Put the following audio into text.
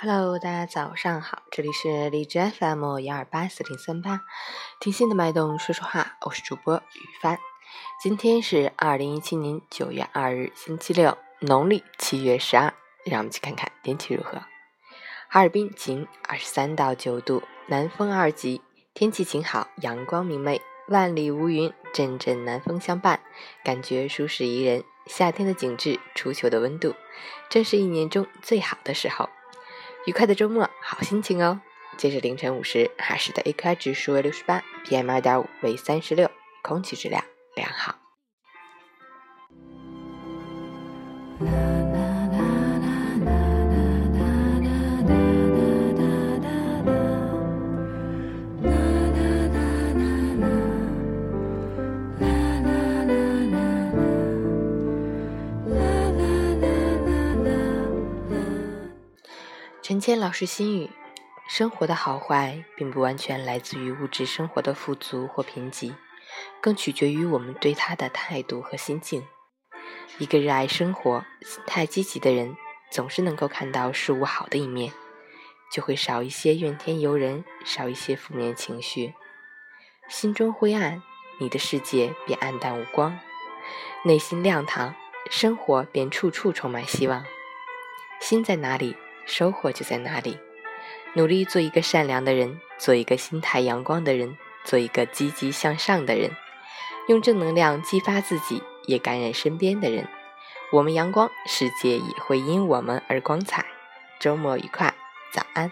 Hello，大家早上好，这里是荔枝 FM 幺二八四零三八，听心的脉动说说话，我是主播雨帆。今天是二零一七年九月二日，星期六，农历七月十二。让我们去看看天气如何。哈尔滨晴，二十三到九度，南风二级，天气晴好，阳光明媚，万里无云，阵阵南风相伴，感觉舒适宜人。夏天的景致，初秋的温度，正是一年中最好的时候。愉快的周末，好心情哦！截至凌晨五时，哈市的 AQI 指数为六十八，PM 二点五为三十六，空气质量良好。陈谦老师心语：生活的好坏，并不完全来自于物质生活的富足或贫瘠，更取决于我们对他的态度和心境。一个热爱生活、心态积极的人，总是能够看到事物好的一面，就会少一些怨天尤人，少一些负面情绪。心中灰暗，你的世界便暗淡无光；内心亮堂，生活便处处充满希望。心在哪里？收获就在哪里，努力做一个善良的人，做一个心态阳光的人，做一个积极向上的人，用正能量激发自己，也感染身边的人。我们阳光，世界也会因我们而光彩。周末愉快，早安。